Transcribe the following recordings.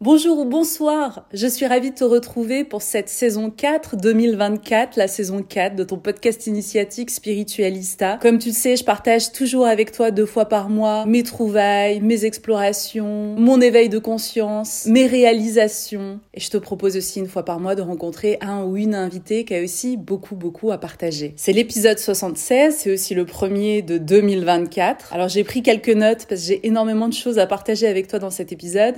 Bonjour ou bonsoir, je suis ravie de te retrouver pour cette saison 4 2024, la saison 4 de ton podcast initiatique Spiritualista. Comme tu le sais, je partage toujours avec toi deux fois par mois mes trouvailles, mes explorations, mon éveil de conscience, mes réalisations. Et je te propose aussi une fois par mois de rencontrer un ou une invitée qui a aussi beaucoup beaucoup à partager. C'est l'épisode 76, c'est aussi le premier de 2024. Alors j'ai pris quelques notes parce que j'ai énormément de choses à partager avec toi dans cet épisode.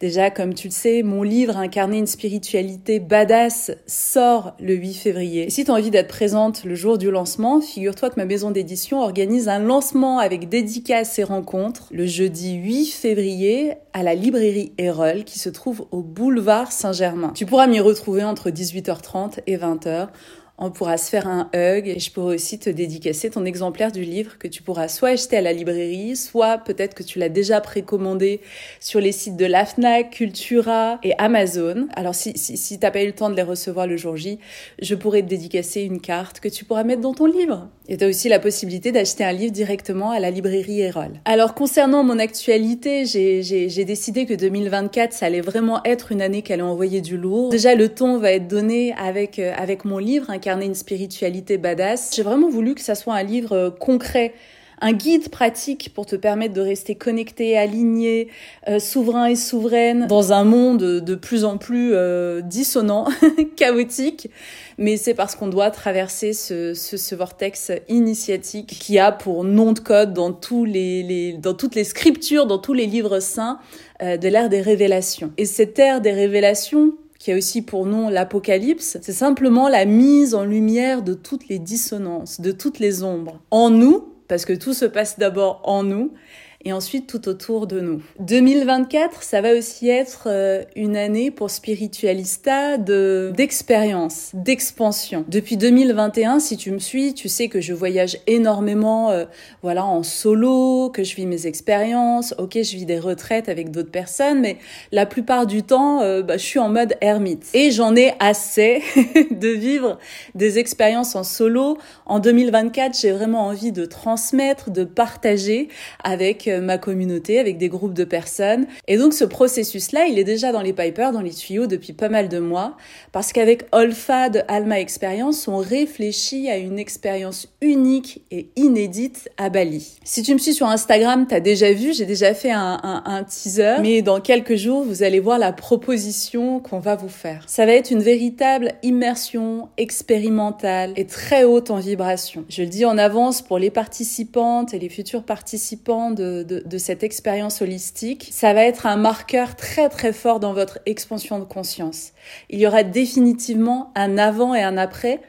Déjà, comme tu le sais, mon livre Incarner une spiritualité badass sort le 8 février. Si tu as envie d'être présente le jour du lancement, figure-toi que ma maison d'édition organise un lancement avec dédicaces et rencontres le jeudi 8 février à la librairie Erol qui se trouve au boulevard Saint-Germain. Tu pourras m'y retrouver entre 18h30 et 20h on pourra se faire un hug et je pourrai aussi te dédicacer ton exemplaire du livre que tu pourras soit acheter à la librairie, soit peut-être que tu l'as déjà précommandé sur les sites de la FNAC, Cultura et Amazon. Alors si, si, si t'as pas eu le temps de les recevoir le jour J, je pourrais te dédicacer une carte que tu pourras mettre dans ton livre. Et tu as aussi la possibilité d'acheter un livre directement à la librairie Erol. Alors concernant mon actualité, j'ai décidé que 2024, ça allait vraiment être une année qui allait envoyer du lourd. Déjà, le ton va être donné avec, euh, avec mon livre, Une spiritualité badass. J'ai vraiment voulu que ça soit un livre euh, concret un guide pratique pour te permettre de rester connecté, aligné, euh, souverain et souveraine dans un monde de plus en plus euh, dissonant, chaotique. Mais c'est parce qu'on doit traverser ce, vortex initiatique qui a pour nom de code dans, tous les, dans toutes les scriptures, dans tous les livres saints de l'ère des révélations. Et cette ère des révélations, qui a aussi pour nom l'Apocalypse, c'est simplement la mise en lumière de toutes les dissonances, de toutes les ombres. En nous, parce que tout se passe d'abord en nous, et ensuite tout autour de nous. 2024, ça va aussi être euh, une année pour Spiritualista de d'expérience, d'expansion. Depuis 2021, si tu me suis, tu sais que je voyage énormément euh, voilà en solo, que je vis mes expériences, OK, je vis des retraites avec d'autres personnes, mais la plupart du temps euh, bah, je suis en mode ermite et j'en ai assez de vivre des expériences en solo. En 2024, j'ai vraiment envie de transmettre, de partager avec ma communauté, avec des groupes de personnes. Et donc ce processus-là, il est déjà dans les pipers, dans les tuyaux depuis pas mal de mois, parce qu'avec Olfa de Alma Experience, on réfléchit à une expérience unique et inédite à Bali. Si tu me suis sur Instagram, t'as déjà vu, j'ai déjà fait un, un teaser, mais dans quelques jours, vous allez voir la proposition qu'on va vous faire. Ça va être une véritable immersion expérimentale et très haute en vibration. Je le dis en avance pour les participantes et les futurs participants de de, cette expérience holistique, ça va être un marqueur très très fort dans votre expansion de conscience. Il y aura définitivement un avant et un après,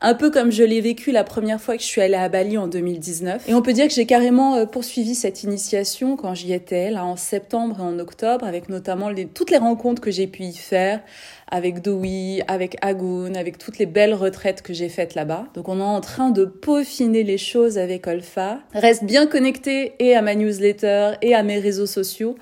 un peu comme je l'ai vécu la première fois que je suis allée à Bali en 2019. Et on peut dire que j'ai carrément euh, poursuivi cette initiation quand j'y étais, là en septembre et en octobre, avec notamment toutes les rencontres que j'ai pu y faire, avec Dewey, avec Agoun, avec toutes les belles retraites que j'ai faites là-bas. Donc on est en train de peaufiner les choses avec Olfa. Reste bien connecté et à ma newsletter et à mes réseaux sociaux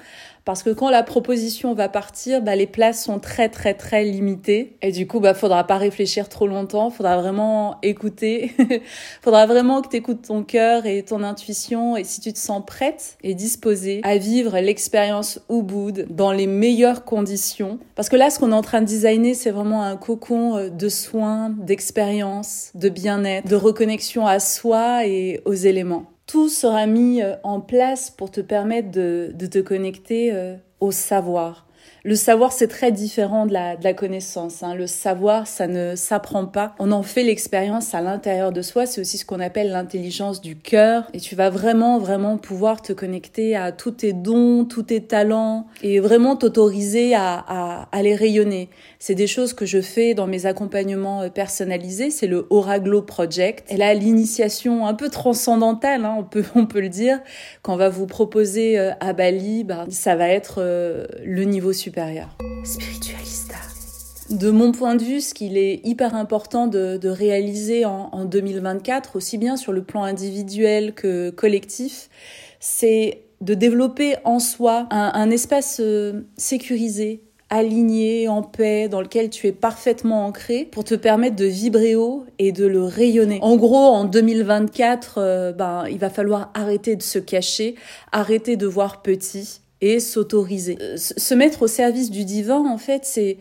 parce que quand la proposition va partir, bah, les places sont très très très limitées. Et du coup bah faudra pas réfléchir trop longtemps, faudra vraiment écouter, faudra vraiment que tu écoutes ton cœur et ton intuition. Et si tu te sens prête et disposée à vivre l'expérience Ubud dans les meilleures conditions. Parce que là ce qu'on est en train de designer c'est vraiment un cocon euh, de soins, d'expérience, de bien-être, de reconnexion à soi et aux éléments tout sera mis euh, en place pour te permettre de, te connecter euh, au savoir. Le savoir, c'est très différent de la, de la connaissance. Hein. Le savoir, ça ne s'apprend pas. On en fait l'expérience à l'intérieur de soi. C'est aussi ce qu'on appelle l'intelligence du cœur. Et tu vas vraiment, vraiment pouvoir te connecter à tous tes dons, tous tes talents et vraiment t'autoriser à, à, à les rayonner. C'est des choses que je fais dans mes accompagnements euh, personnalisés. C'est le Oraglo Project. Et là, l'initiation un peu transcendantale, hein, on peut, on peut le dire, qu'on va vous proposer euh, à Bali, bah, ça va être euh, le niveau supérieur Spiritualista. De mon point de vue, ce qu'il est hyper important de, réaliser en, 2024, aussi bien sur le plan individuel que collectif, c'est de développer en soi un, espace euh, sécurisé, aligné, en paix, dans lequel tu es parfaitement ancré pour te permettre de vibrer haut et de le rayonner. En gros, en 2024, euh, ben, il va falloir arrêter de se cacher, arrêter de voir petit et s'autoriser. Euh, se mettre au service du divin, en fait, c'est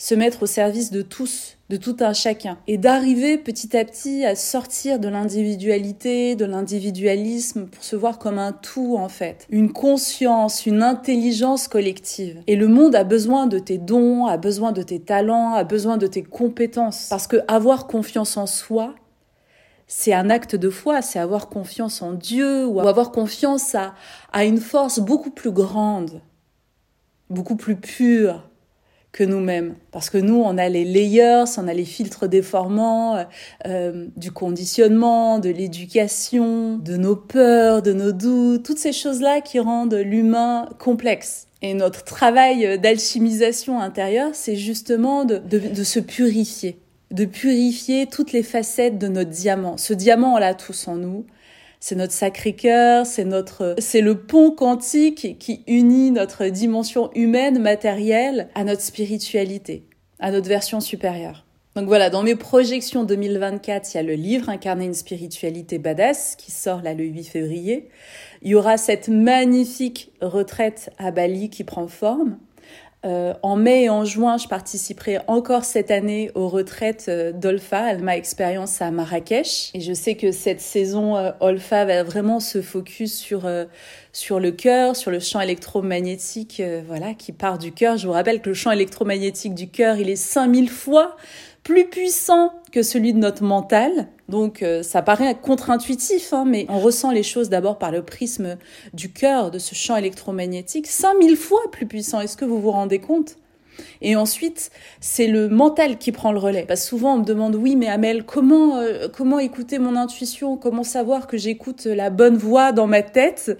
se mettre au service de tous, de tout un chacun, et d'arriver petit à petit à sortir de l'individualité, de l'individualisme, pour se voir comme un tout en fait, une conscience, une intelligence collective. Et le monde a besoin de tes dons, a besoin de tes talents, a besoin de tes compétences, parce que avoir confiance en soi, c'est un acte de foi, c'est avoir confiance en Dieu ou avoir confiance à, à une force beaucoup plus grande, beaucoup plus pure que nous-mêmes. Parce que nous, on a les layers, on a les filtres déformants, euh, du conditionnement, de l'éducation, de nos peurs, de nos doutes, toutes ces choses-là qui rendent l'humain complexe. Et notre travail d'alchimisation intérieure, c'est justement de, de se purifier de purifier toutes les facettes de notre diamant. Ce diamant, on l'a tous en nous. C'est notre sacré cœur, c'est notre, c'est le pont quantique qui unit notre dimension humaine, matérielle, à notre spiritualité, à notre version supérieure. Donc voilà, dans mes projections 2024, il y a le livre Incarner une spiritualité badass qui sort là le 8 février. Il y aura cette magnifique retraite à Bali qui prend forme. Euh, en mai et en juin, je participerai encore cette année aux retraites euh, d'Olfa, Alma Expérience à Marrakech. Et je sais que cette saison euh, Olfa va vraiment se focus sur sur le cœur, sur le champ électromagnétique, voilà, qui part du cœur. Je vous rappelle que le champ électromagnétique du cœur, il est 5000 fois plus puissant que celui de notre mental. Donc euh, ça paraît contre-intuitif, hein, mais on ressent les choses d'abord par le prisme du cœur, de ce champ électromagnétique, 5000 fois plus puissant. Est-ce que vous vous rendez compte? Et ensuite, c'est le mental qui prend le relais. Parce que souvent, on me demande, oui, mais Amel, comment, euh, comment écouter mon intuition? Comment savoir que j'écoute la bonne voix dans ma tête?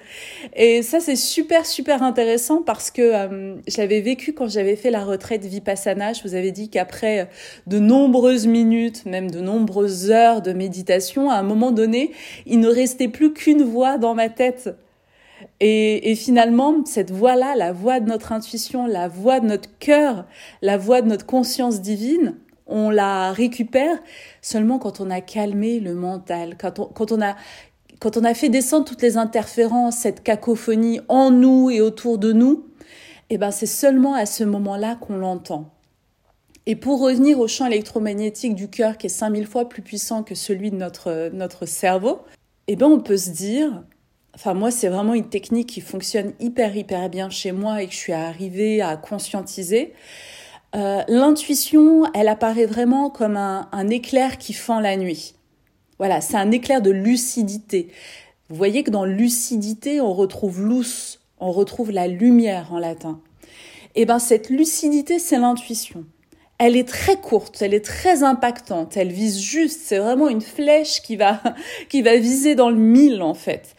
Et ça, c'est super, super intéressant parce que euh, j'avais vécu quand j'avais fait la retraite Vipassana. Je vous avais dit qu'après de nombreuses minutes, même de nombreuses heures de méditation, à un moment donné, il ne restait plus qu'une voix dans ma tête. Et, finalement, cette voix-là, la voix de notre intuition, la voix de notre cœur, la voix de notre conscience divine, on la récupère seulement quand on a calmé le mental, quand on, a quand on a fait descendre toutes les interférences, cette cacophonie en nous et autour de nous, eh ben c'est seulement à ce moment-là qu'on l'entend. Et pour revenir au champ électromagnétique du cœur qui est 5000 fois plus puissant que celui de notre, notre cerveau, eh ben on peut se dire, Enfin, moi, c'est vraiment une technique qui fonctionne hyper, hyper bien chez moi et que je suis arrivée à conscientiser. Euh, l'intuition, elle apparaît vraiment comme un, éclair qui fend la nuit. Voilà, c'est un éclair de lucidité. Vous voyez que dans lucidité, on retrouve luz, on retrouve la lumière en latin. Et eh ben, cette lucidité, c'est l'intuition. Elle est très courte, elle est très impactante, elle vise juste, c'est vraiment une flèche qui va, qui va viser dans le mille, en fait.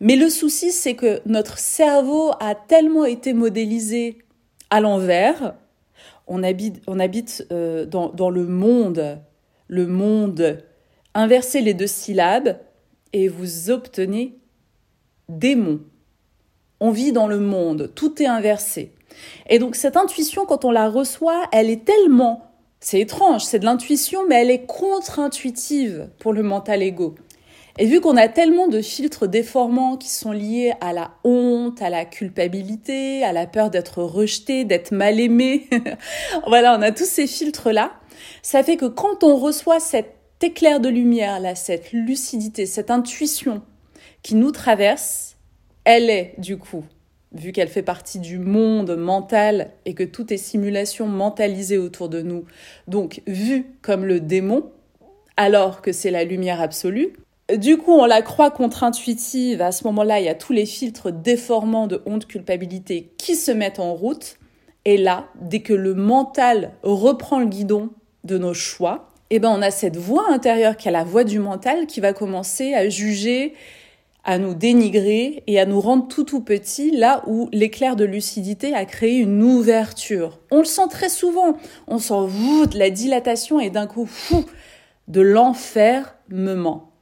Mais le souci, c'est que notre cerveau a tellement été modélisé à l'envers On habite, euh, dans, dans le monde, le monde. Inversez les deux syllabes et vous obtenez démon. On vit dans le monde, tout est inversé. Et donc cette intuition, quand on la reçoit, elle est tellement, c'est étrange, c'est de l'intuition, mais elle est contre-intuitive pour le mental ego. Et vu qu'on a tellement de filtres déformants qui sont liés à la honte, à la culpabilité, à la peur d'être rejeté, d'être mal aimé, voilà, on a tous ces filtres-là, ça fait que quand on reçoit cet éclair de lumière, là, cette lucidité, cette intuition qui nous traverse, elle est, du coup, vu qu'elle fait partie du monde mental et que tout est simulation mentalisée autour de nous, donc vue comme le démon, alors que c'est la lumière absolue, du coup, on la croit contre-intuitive. À ce moment-là, il y a tous les filtres déformants de honte, culpabilité qui se mettent en route. Et là, dès que le mental reprend le guidon de nos choix, eh ben, on a cette voix intérieure qui est la voix du mental qui va commencer à juger, à nous dénigrer et à nous rendre tout tout petit là où l'éclair de lucidité a créé une ouverture. On le sent très souvent. On s'en voûte, la dilatation et d'un coup, fou, de l'enfermement.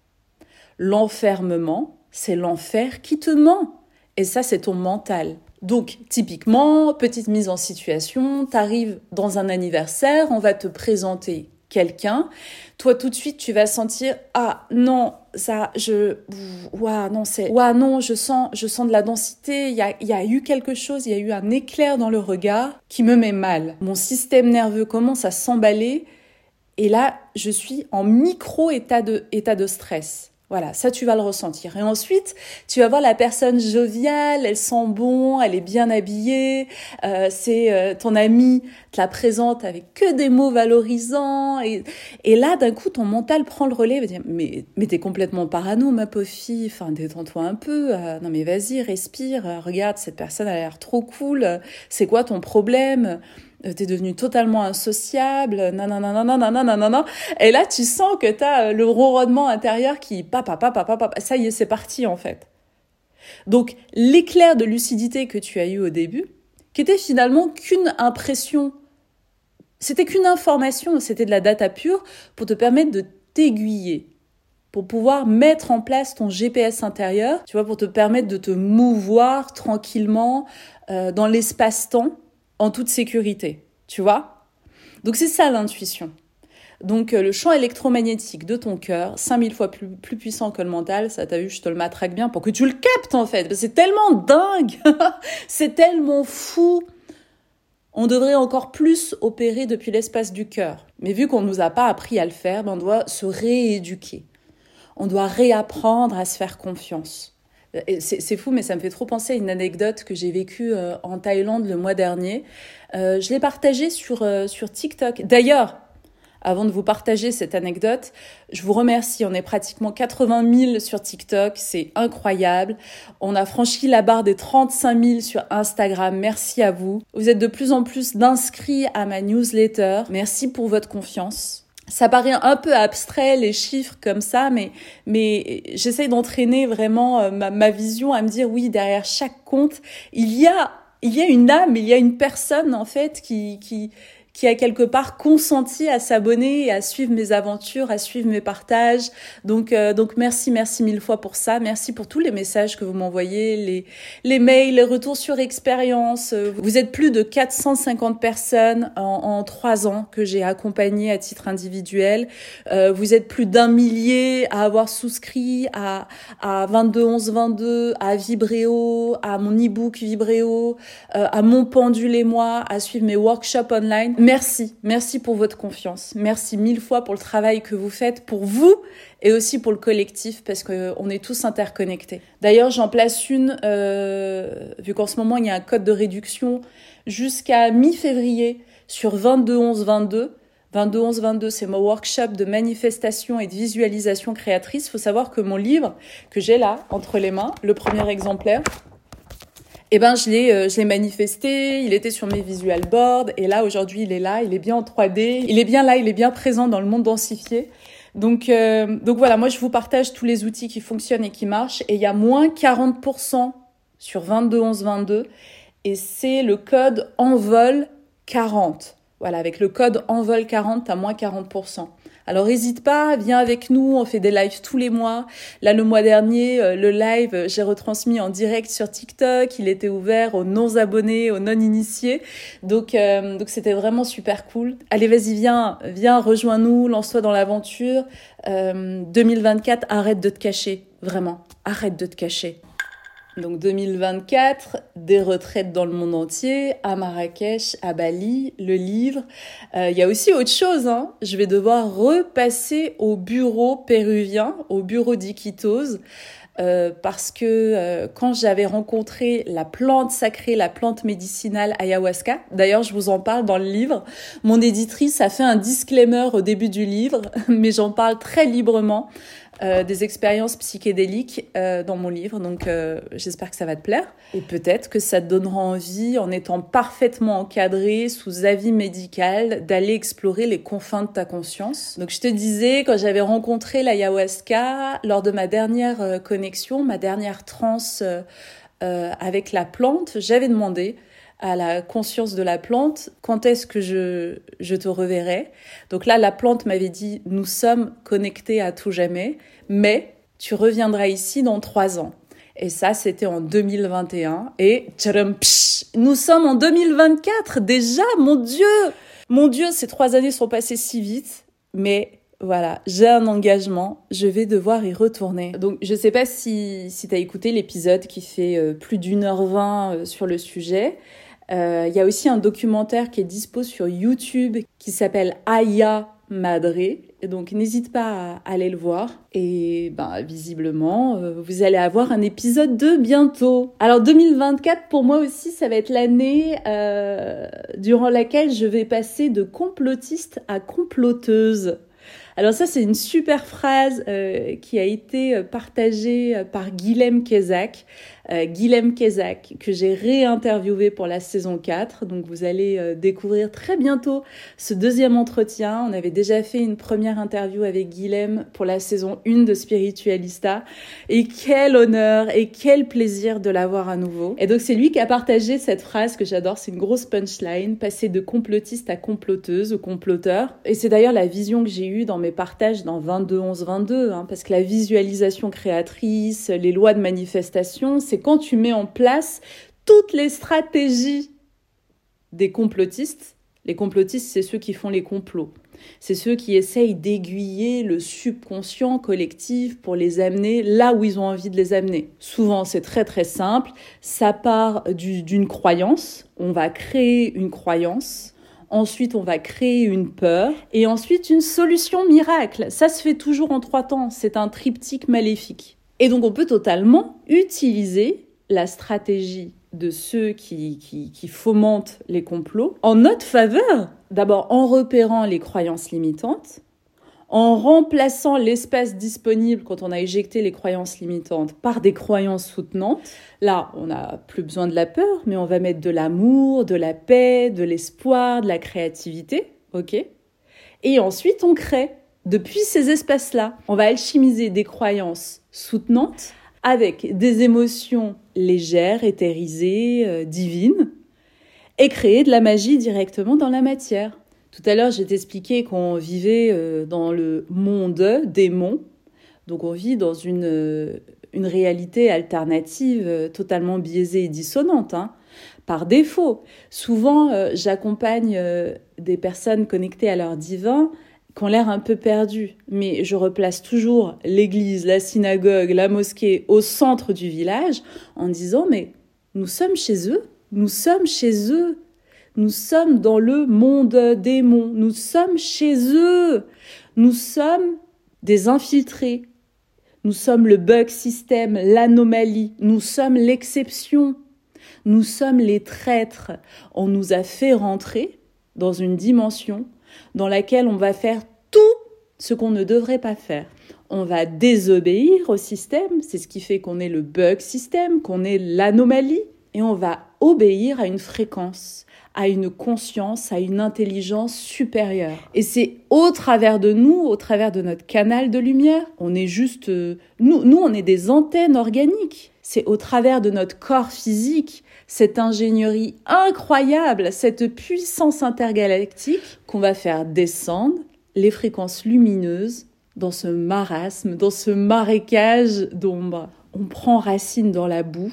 L'enfermement, c'est l'enfer qui te ment. Et ça, c'est ton mental. Donc, typiquement, petite mise en situation, t'arrives dans un anniversaire, on va te présenter quelqu'un. Toi, tout de suite, tu vas sentir, ah non, ça, je, ouah, non, c'est, ouah, non, je sens, je sens de la densité, il y a, y a eu quelque chose, il y a eu un éclair dans le regard qui me met mal. Mon système nerveux commence à s'emballer et là, je suis en micro état de, état de stress. Voilà, ça tu vas le ressentir. Et ensuite, tu vas voir la personne joviale, elle sent bon, elle est bien habillée, euh, c'est euh, ton ami te la présente avec que des mots valorisants. Et, et là, d'un coup, ton mental prend le relais et dire, mais, mais t'es complètement parano, ma pauvre enfin, détends-toi un peu. Euh, non mais vas-y, respire, regarde, cette personne a l'air trop cool, c'est quoi ton problème? euh, t'es devenu totalement insociable, nanana, nanana, Et là, tu sens que t'as euh, le ronronnement intérieur qui, papa, papa, papa, ça y est, c'est parti, en fait. Donc, l'éclair de lucidité que tu as eu au début, qui était finalement qu'une impression, c'était qu'une information, c'était de la data pure pour te permettre de t'aiguiller, pour pouvoir mettre en place ton GPS intérieur, tu vois, pour te permettre de te mouvoir tranquillement euh, dans l'espace-temps en toute sécurité, tu vois? Donc c'est ça l'intuition. Donc euh, le champ électromagnétique de ton cœur, 5000 fois plus, plus puissant que le mental, ça t'a vu, je te le matraque bien pour que tu le captes en fait. C'est tellement dingue, c'est tellement fou. On devrait encore plus opérer depuis l'espace du cœur. Mais vu qu'on ne nous a pas appris à le faire, ben, on doit se rééduquer. On doit réapprendre à se faire confiance. C'est fou, mais ça me fait trop penser à une anecdote que j'ai vécue euh, en Thaïlande le mois dernier. Euh, je l'ai partagée sur, euh, sur TikTok. D'ailleurs, avant de vous partager cette anecdote, je vous remercie. On est pratiquement 80 000 sur TikTok. C'est incroyable. On a franchi la barre des 35 000 sur Instagram. Merci à vous. Vous êtes de plus en plus d'inscrits à ma newsletter. Merci pour votre confiance ça paraît un peu abstrait les chiffres comme ça, mais mais j'essaie d'entraîner vraiment euh, ma, ma, vision à me dire oui derrière chaque compte il y a il y a une âme, il y a une personne en fait qui qui qui a quelque part consenti à s'abonner et à suivre mes aventures, à suivre mes partages. Donc, euh, donc merci, merci mille fois pour ça. Merci pour tous les messages que vous m'envoyez, les, les mails, les retours sur expérience. Vous êtes plus de 450 personnes en, trois ans que j'ai accompagné à titre individuel. Euh, vous êtes plus d'un millier à avoir souscrit à, à 22 11 22, à Vibréo, à mon e-book Vibréo, euh, à mon pendule et moi, à suivre mes workshops online. Merci, merci pour votre confiance. Merci mille fois pour le travail que vous faites pour vous et aussi pour le collectif parce qu'on est tous interconnectés. D'ailleurs, j'en place une, euh, vu qu'en ce moment il y a un code de réduction jusqu'à mi-février sur 22 11 22. 22 11 22, c'est mon workshop de manifestation et de visualisation créatrice. Il faut savoir que mon livre que j'ai là entre les mains, le premier exemplaire, eh ben je l'ai euh, je l'ai manifesté, il était sur mes visual boards et là aujourd'hui il est là, il est bien en 3D, il est bien là, il est bien présent dans le monde densifié. Donc euh, donc voilà, moi je vous partage tous les outils qui fonctionnent et qui marchent et il y a moins 40% sur 22 11 22 et c'est le code envol 40. Voilà, avec le code envol 40, t'as moins 40%. Alors n'hésite pas, viens avec nous, on fait des lives tous les mois. Là, le mois dernier, euh, le live, euh, j'ai retransmis en direct sur TikTok. Il était ouvert aux non-abonnés, aux non-initiés. Donc, euh, donc c'était vraiment super cool. Allez, vas-y, viens, viens, rejoins-nous, lance-toi dans l'aventure. 2024, arrête de te cacher, vraiment, arrête de te cacher. Donc 2024, des retraites dans le monde entier, à Marrakech, à Bali, le livre. Euh, il y a aussi autre chose, hein. je vais devoir repasser au bureau péruvien, au bureau d'Iquitos. Euh, parce que euh, quand j'avais rencontré la plante sacrée, la plante médicinale ayahuasca, d'ailleurs je vous en parle dans le livre, mon éditrice a fait un disclaimer au début du livre, mais j'en parle très librement. Euh, des expériences psychédéliques euh, dans mon livre. Donc euh, j'espère que ça va te plaire. Et peut-être que ça te donnera envie, en étant parfaitement encadré, sous avis médical, d'aller explorer les confins de ta conscience. Donc je te disais, quand j'avais rencontré l'ayahuasca, lors de ma dernière connexion, ma dernière transe avec la plante, j'avais demandé à la conscience de la plante, quand est-ce que je, je te reverrai? Donc là, la plante m'avait dit, nous sommes connectés à tout jamais, mais tu reviendras ici dans trois ans. Et ça, c'était en 2021. Et nous sommes en 2024 déjà, mon Dieu Mon Dieu, ces trois années sont passées si vite, mais voilà, j'ai un engagement, je vais devoir y retourner. Donc je sais pas si, si tu as écouté l'épisode qui fait euh, plus d'une heure vingt euh, sur le sujet. Euh, il y a aussi un documentaire qui est dispo sur YouTube qui s'appelle Aya Madre. Et donc n'hésite pas à aller le voir. Et ben, visiblement, euh, vous allez avoir un épisode de bientôt. Alors 2024, pour moi aussi, ça va être l'année euh, durant laquelle je vais passer de complotiste à comploteuse. Alors ça, c'est une super phrase euh, qui a été partagée par Guilhem Kezak. Euh, Guilhem Kezak, que j'ai réinterviewé pour la saison 4. Donc vous allez euh, découvrir très bientôt ce deuxième entretien. On avait déjà fait une première interview avec Guilhem pour la saison 1 de Spiritualista. Et quel honneur et quel plaisir de l'avoir à nouveau. Et donc c'est lui qui a partagé cette phrase que j'adore, c'est une grosse punchline, passer de complotiste à comploteuse ou comploteur. Et c'est d'ailleurs la vision que j'ai eue dans mes partages dans 22 11 22, hein, parce que la visualisation créatrice, les lois de manifestation, c'est quand tu mets en place toutes les stratégies des complotistes. Les complotistes, c'est ceux qui font les complots. C'est ceux qui essayent d'aiguiller le subconscient collectif pour les amener là où ils ont envie de les amener. Souvent, c'est très très simple. Ça part d'une croyance. On va créer une croyance. Ensuite, on va créer une peur. Et ensuite, une solution miracle. Ça se fait toujours en trois temps. C'est un triptyque maléfique. Et donc on peut totalement utiliser la stratégie de ceux qui, qui, fomentent les complots en notre faveur. D'abord en repérant les croyances limitantes, en remplaçant l'espace disponible quand on a éjecté les croyances limitantes par des croyances soutenantes. Là, on n'a plus besoin de la peur, mais on va mettre de l'amour, de la paix, de l'espoir, de la créativité. OK? Et ensuite, on crée depuis ces espaces-là. On va alchimiser des croyances soutenantes avec des émotions légères, éthérisées, euh, divines, et créer de la magie directement dans la matière. Tout à l'heure, j'ai expliqué qu'on vivait euh, dans le monde des monts, donc on vit dans une, euh, réalité alternative totalement biaisée et dissonante. Hein. par défaut. Souvent, j'accompagne des personnes connectées à leur divin qui ont l'air un peu perdus, mais je replace toujours l'église, la synagogue, la mosquée au centre du village en disant mais nous sommes chez eux, nous sommes chez eux, nous sommes dans le monde démon, nous sommes chez eux, nous sommes des infiltrés, nous sommes le bug système, l'anomalie, nous sommes l'exception, nous sommes les traîtres. On nous a fait rentrer dans une dimension dans laquelle on va faire tout ce qu'on ne devrait pas faire. On va désobéir au système, c'est ce qui fait qu'on est le bug système, qu'on est l'anomalie. et on va obéir à une fréquence, à une conscience, à une intelligence supérieure. Et c'est au travers de nous, au travers de notre canal de lumière, on est juste... Euh, nous, nous, on est des antennes organiques. C'est au travers de notre corps physique, cette ingénierie incroyable, cette puissance intergalactique qu'on va faire descendre les fréquences lumineuses dans ce marasme, dans ce marécage d'ombre. On prend racine dans la boue,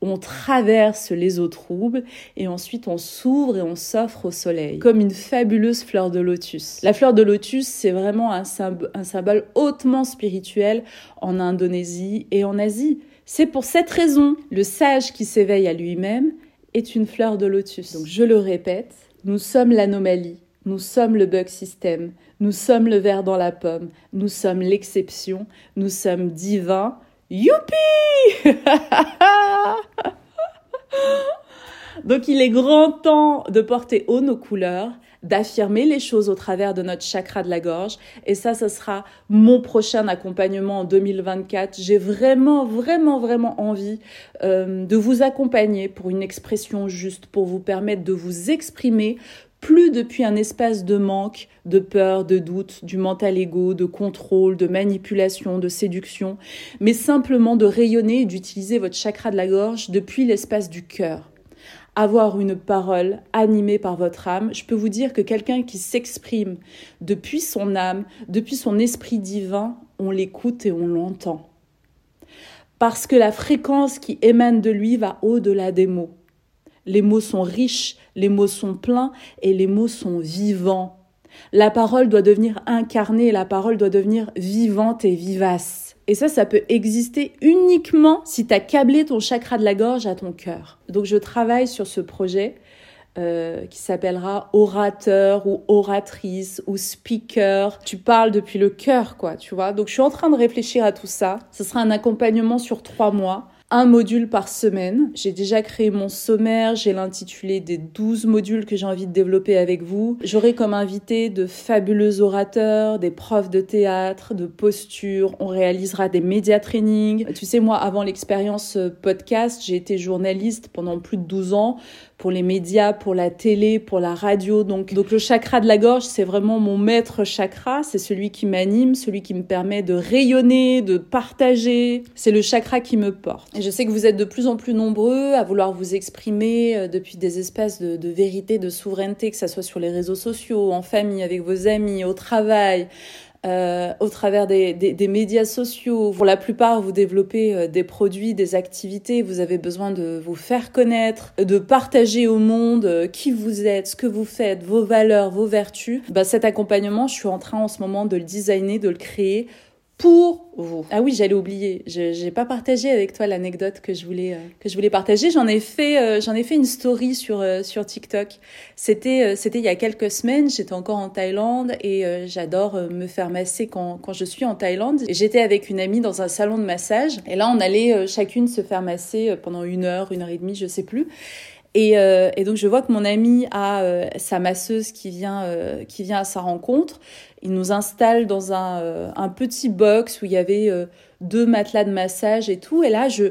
on traverse les eaux troubles et ensuite on s'ouvre et on s'offre au soleil, comme une fabuleuse fleur de lotus. La fleur de lotus, c'est vraiment un, symbole hautement spirituel en Indonésie et en Asie. C'est pour cette raison, le sage qui s'éveille à lui-même est une fleur de lotus. Donc je le répète, nous sommes l'anomalie, nous sommes le bug system, nous sommes le ver dans la pomme, nous sommes l'exception, nous sommes divins, Youpi Donc il est grand temps de porter haut nos couleurs, d'affirmer les choses au travers de notre chakra de la gorge. Et ça, ce sera mon prochain accompagnement en 2024. J'ai vraiment, vraiment, vraiment envie euh, de vous accompagner pour une expression juste, pour vous permettre de vous exprimer plus depuis un espace de manque, de peur, de doute, du mental égo, de contrôle, de manipulation, de séduction, mais simplement de rayonner et d'utiliser votre chakra de la gorge depuis l'espace du cœur. Avoir une parole animée par votre âme, je peux vous dire que quelqu'un qui s'exprime depuis son âme, depuis son esprit divin, on l'écoute et on l'entend. Parce que la fréquence qui émane de lui va au-delà des mots. Les mots sont riches, les mots sont pleins et les mots sont vivants. La parole doit devenir incarnée, la parole doit devenir vivante et vivace. Et ça, ça peut exister uniquement si tu as câblé ton chakra de la gorge à ton cœur. Donc je travaille sur ce projet euh, qui s'appellera orateur ou oratrice ou speaker. Tu parles depuis le cœur, quoi, tu vois. Donc je suis en train de réfléchir à tout ça. Ce sera un accompagnement sur trois mois un module par semaine. J'ai déjà créé mon sommaire, j'ai l'intitulé des 12 modules que j'ai envie de développer avec vous. J'aurai comme invité de fabuleux orateurs, des profs de théâtre, de posture, on réalisera des média trainings. Tu sais, moi, avant l'expérience podcast, j'ai été journaliste pendant plus de 12 ans pour les médias, pour la télé, pour la radio. Donc, le chakra de la gorge, c'est vraiment mon maître chakra. C'est celui qui m'anime, celui qui me permet de rayonner, de partager. C'est le chakra qui me porte. Et je sais que vous êtes de plus en plus nombreux à vouloir vous exprimer euh, depuis des espaces de, de vérité, de souveraineté, que ce soit sur les réseaux sociaux, en famille, avec vos amis, au travail, euh, au travers des, des, des, médias sociaux. Pour la plupart, vous développez euh, des produits, des activités, vous avez besoin de vous faire connaître, de partager au monde euh, qui vous êtes, ce que vous faites, vos valeurs, vos vertus. Bah, cet accompagnement, je suis en train en ce moment de le designer, de le créer pour vous. Ah oui, j'allais oublier. Je n'ai pas partagé avec toi l'anecdote que je voulais euh, que je voulais partager. J'en ai fait euh, j'en ai fait une story sur euh, sur TikTok. C'était c'était il y a quelques semaines. J'étais encore en Thaïlande et j'adore me faire masser quand quand je suis en Thaïlande. J'étais avec une amie dans un salon de massage et là on allait chacune se faire masser pendant une heure, une heure et demie, je sais plus. Et, et, donc je vois que mon amie a sa masseuse qui vient, qui vient à sa rencontre. Il nous installe dans un, euh, petit box où il y avait euh, deux matelas de massage et tout. Et là, je,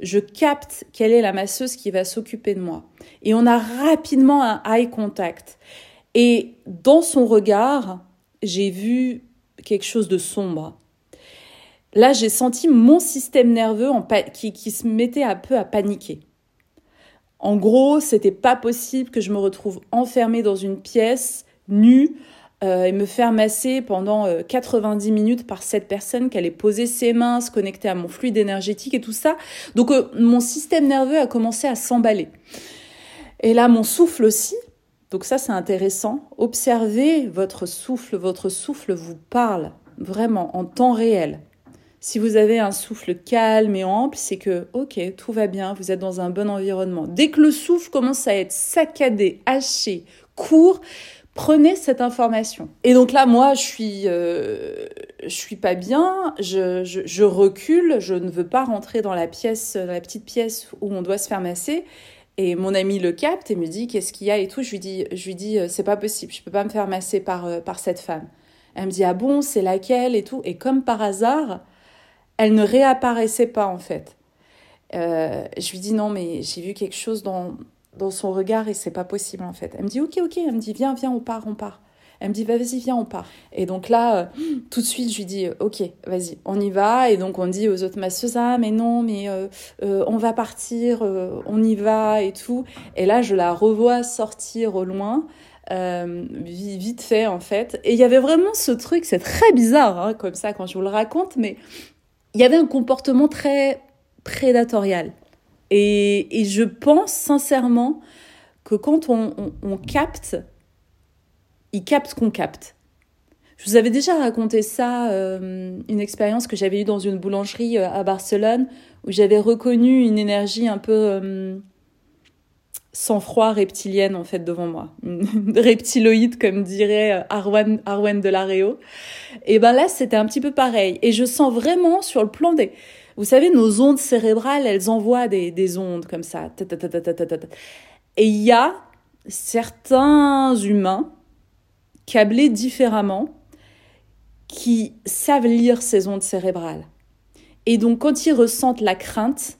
je capte quelle est la masseuse qui va s'occuper de moi. Et on a rapidement un eye contact. Et dans son regard, j'ai vu quelque chose de sombre. Là, j'ai senti mon système nerveux qui se mettait un peu à paniquer. En gros, c'était pas possible que je me retrouve enfermée dans une pièce, nue, euh, et me faire masser pendant 90 euh, minutes par cette personne qui allait poser ses mains, se connecter à mon fluide énergétique et tout ça. Donc euh, mon système nerveux a commencé à s'emballer. Et là, mon souffle aussi. Donc ça, c'est intéressant. Observez votre souffle. Votre souffle vous parle vraiment en temps réel. Si vous avez un souffle calme et ample, c'est que, ok, tout va bien, vous êtes dans un bon environnement. Dès que le souffle commence à être saccadé, haché, court, prenez cette information. Et donc là, moi, je suis, euh, je suis pas bien, je, recule, je ne veux pas rentrer dans la pièce, dans la petite pièce où on doit se faire masser. Et mon ami le capte et me dit qu'est-ce qu'il y a et tout. Je lui dis, je lui dis, euh, c'est pas possible, je peux pas me faire masser par, euh, par cette femme. Elle me dit ah bon, c'est laquelle et tout. Et comme par hasard, elle ne réapparaissait pas en fait. Euh, je lui dis non, mais j'ai vu quelque chose dans, dans son regard et c'est pas possible en fait. Elle me dit ok, ok. Elle me dit viens, viens, on part, on part. Elle me dit vas-y, viens, on part. Et donc là, euh, tout de suite, je lui dis ok, vas-y, on y va. Et donc on dit aux autres masseuses ah mais non, mais euh, on va partir, on y va et tout. Et là, je la revois sortir au loin. vite fait en fait. Et il y avait vraiment ce truc, c'est très bizarre hein, comme ça quand je vous le raconte, mais il y avait un comportement très prédatorial. Et, je pense sincèrement que quand on, capte, il capte qu'on capte. Je vous avais déjà raconté ça, euh, une expérience que j'avais eue dans une boulangerie euh, à Barcelone, où j'avais reconnu une énergie un peu euh, sans froid reptilienne en fait devant moi, reptiloïde comme dirait Arwen, Arwen de l'Areo. Et ben là c'était un petit peu pareil. Et je sens vraiment sur le plan des, vous savez, nos ondes cérébrales, elles envoient des, ondes comme ça. Et il y a certains humains câblés différemment qui savent lire ces ondes cérébrales. Et donc quand ils ressentent la crainte,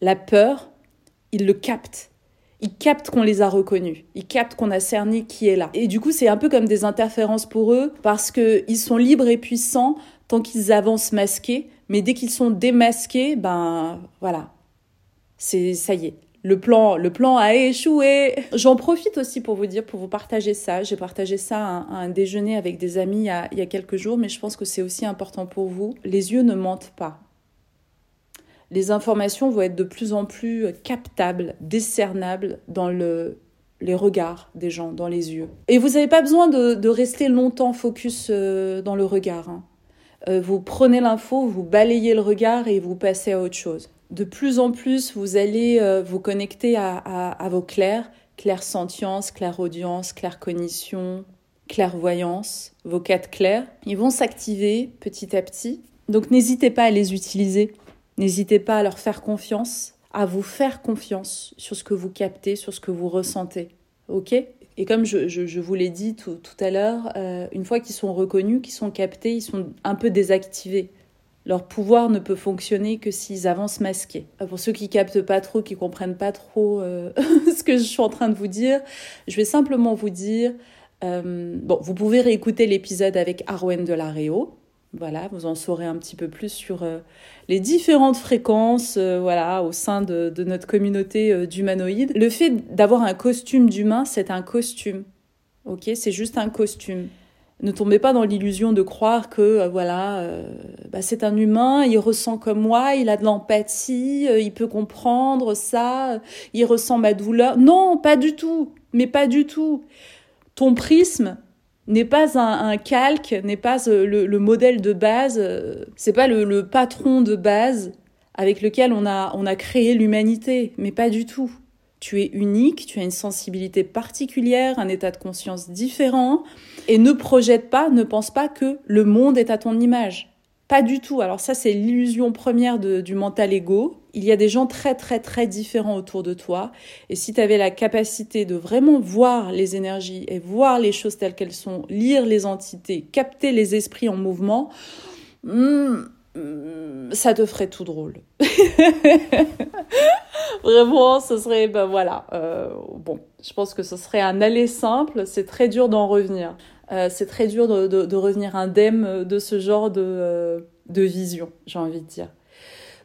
la peur, ils le captent. Ils captent qu'on les a reconnus. Ils captent qu'on a cerné qui est là. Et du coup, c'est un peu comme des interférences pour eux parce qu'ils sont libres et puissants tant qu'ils avancent masqués mais dès qu'ils sont démasqués, ben voilà, c'est ça y est. Le plan, le plan a échoué. J'en profite aussi pour vous dire, pour vous partager ça. J'ai partagé ça à un, déjeuner avec des amis il y, a, il y a quelques jours, mais je pense que c'est aussi important pour vous. Les yeux ne mentent pas. Les informations vont être de plus en plus captables, discernables dans le, les regards des gens, dans les yeux. Et vous n'avez pas besoin de, rester longtemps focus euh, dans le regard. Hein. Euh, vous prenez l'info, vous balayez le regard et vous passez à autre chose. De plus en plus, vous allez euh, vous connecter à, vos clairs, clairsentience, clairaudience, claircognition, clairvoyance, vos quatre clairs. Ils vont s'activer petit à petit. Donc n'hésitez pas à les utiliser. N'hésitez pas à leur faire confiance, à vous faire confiance sur ce que vous captez, sur ce que vous ressentez. OK? Et comme je, vous l'ai dit tout, à l'heure, euh, une fois qu'ils sont reconnus, qu'ils sont captés, ils sont un peu désactivés. Leur pouvoir ne peut fonctionner que s'ils avancent masqués. Euh, pour ceux qui captent pas trop, qui comprennent pas trop euh, ce que je suis en train de vous dire, je vais simplement vous dire, bon, vous pouvez réécouter l'épisode avec Arwen de la Réo, voilà, vous en saurez un petit peu plus sur euh, les différentes fréquences euh, voilà, au sein de, notre communauté euh, d'humanoïdes. Le fait d'avoir un costume d'humain, c'est un costume. Ok, c'est juste un costume. Ne tombez pas dans l'illusion de croire que voilà, bah, c'est un humain, il ressent comme moi, il a de l'empathie, il peut comprendre ça, il ressent ma douleur. Non, pas du tout, mais pas du tout. Ton prisme, n'est pas un, calque, n'est pas euh, le, modèle de base, euh, c'est pas le, patron de base avec lequel on a, on a créé l'humanité, mais pas du tout. Tu es unique, tu as une sensibilité particulière, un état de conscience différent, et ne projette pas, ne pense pas que le monde est à ton image. Pas du tout. Alors ça, c'est l'illusion première du mental ego. Il y a des gens très très très différents autour de toi. Et si tu avais la capacité de vraiment voir les énergies et voir les choses telles qu'elles sont, lire les entités, capter les esprits en mouvement, hmm, hmm, ça te ferait tout drôle. vraiment, ce serait, ben voilà. Euh, bon, je pense que ce serait un aller simple. C'est très dur d'en revenir. Euh, c'est très dur de, revenir indemne de ce genre de, euh, vision, j'ai envie de dire.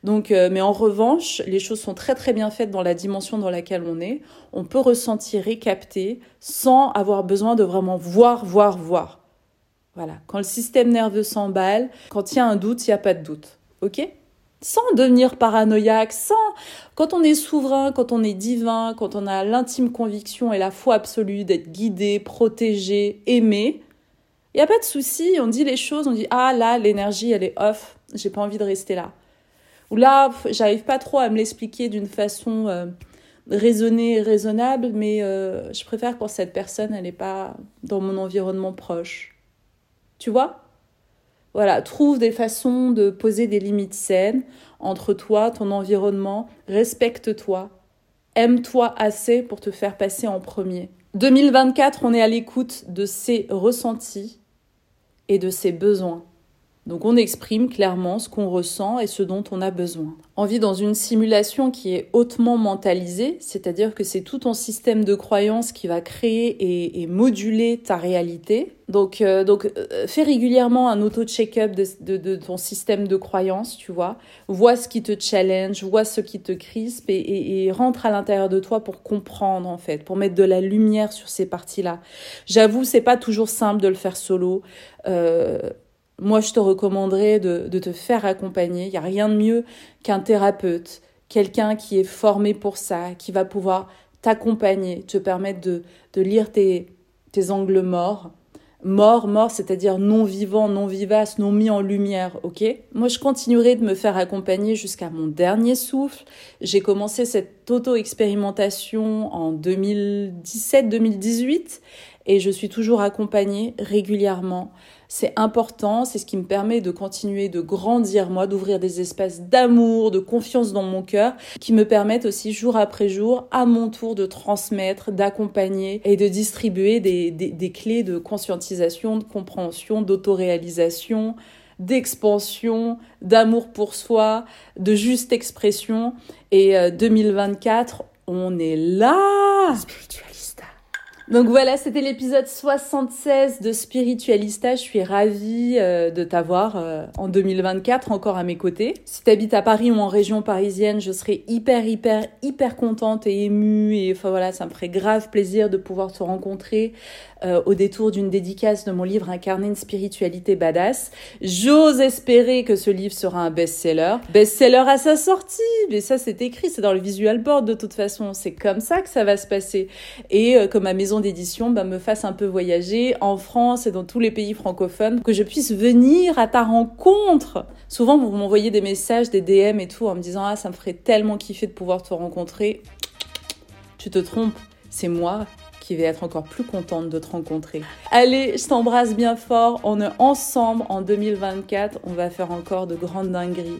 Donc, euh, mais en revanche, les choses sont très très bien faites dans la dimension dans laquelle on est. On peut ressentir et capter sans avoir besoin de vraiment voir, voir, voir. Voilà. Quand le système nerveux s'emballe, quand il y a un doute, il n'y a pas de doute. OK? Sans devenir paranoïaque, sans quand on est souverain, quand on est divin, quand on a l'intime conviction et la foi absolue d'être guidé, protégé, aimé, il n'y a pas de souci, on dit les choses, on dit ah là l'énergie elle est off, j'ai pas envie de rester là. Ou là, j'arrive pas trop à me l'expliquer d'une façon euh, raisonnée et raisonnable, mais euh, je préfère quand cette personne elle n'est pas dans mon environnement proche. Tu vois? Voilà, trouve des façons de poser des limites saines entre toi, ton environnement, respecte-toi, aime-toi assez pour te faire passer en premier. 2024, on est à l'écoute de ses ressentis et de ses besoins. Donc on exprime clairement ce qu'on ressent et ce dont on a besoin. On vit dans une simulation qui est hautement mentalisée, c'est-à-dire que c'est tout ton système de croyances qui va créer et, moduler ta réalité. Donc, euh, donc euh, fais régulièrement un auto-check-up de, ton système de croyances, tu vois. Vois ce qui te challenge, vois ce qui te crispe et, rentre à l'intérieur de toi pour comprendre en fait, pour mettre de la lumière sur ces parties-là. J'avoue, c'est pas toujours simple de le faire solo. Euh, moi, je te recommanderais de, te faire accompagner. Il n'y a rien de mieux qu'un thérapeute, quelqu'un qui est formé pour ça, qui va pouvoir t'accompagner, te permettre de, lire tes, tes angles morts. Mort, mort, c'est-à-dire non vivant, non vivace, non mis en lumière, ok? Moi, je continuerai de me faire accompagner jusqu'à mon dernier souffle. J'ai commencé cette auto-expérimentation en 2017-2018 et je suis toujours accompagnée régulièrement. C'est important, c'est ce qui me permet de continuer de grandir, moi, d'ouvrir des espaces d'amour, de confiance dans mon cœur, qui me permettent aussi jour après jour, à mon tour, de transmettre, d'accompagner et de distribuer des, des, clés de conscientisation, de compréhension, d'autoréalisation, d'expansion, d'amour pour soi, de juste expression. Et 2024, euh, on est là donc voilà, c'était l'épisode 76 de Spiritualista. Je suis ravie euh, de t'avoir euh, en 2024 encore à mes côtés. Si tu habites à Paris ou en région parisienne, je serais hyper, hyper, hyper contente et émue. Et enfin voilà, ça me ferait grave plaisir de pouvoir te rencontrer euh, au détour d'une dédicace de mon livre Incarner une spiritualité badass. J'ose espérer que ce livre sera un best-seller. Best-seller à sa sortie, mais ça c'est écrit, c'est dans le visual board de toute façon. C'est comme ça que ça va se passer. Et comme ma maison d'édition bah, me fasse un peu voyager en France et dans tous les pays francophones, que je puisse venir à ta rencontre. Souvent, vous m'envoyez des messages, des DM et tout, en me disant Ah, ça me ferait tellement kiffer de pouvoir te rencontrer. Tu te trompes, c'est moi qui vais être encore plus contente de te rencontrer. Allez, je t'embrasse bien fort. On est ensemble en 2024. On va faire encore de grandes dingueries.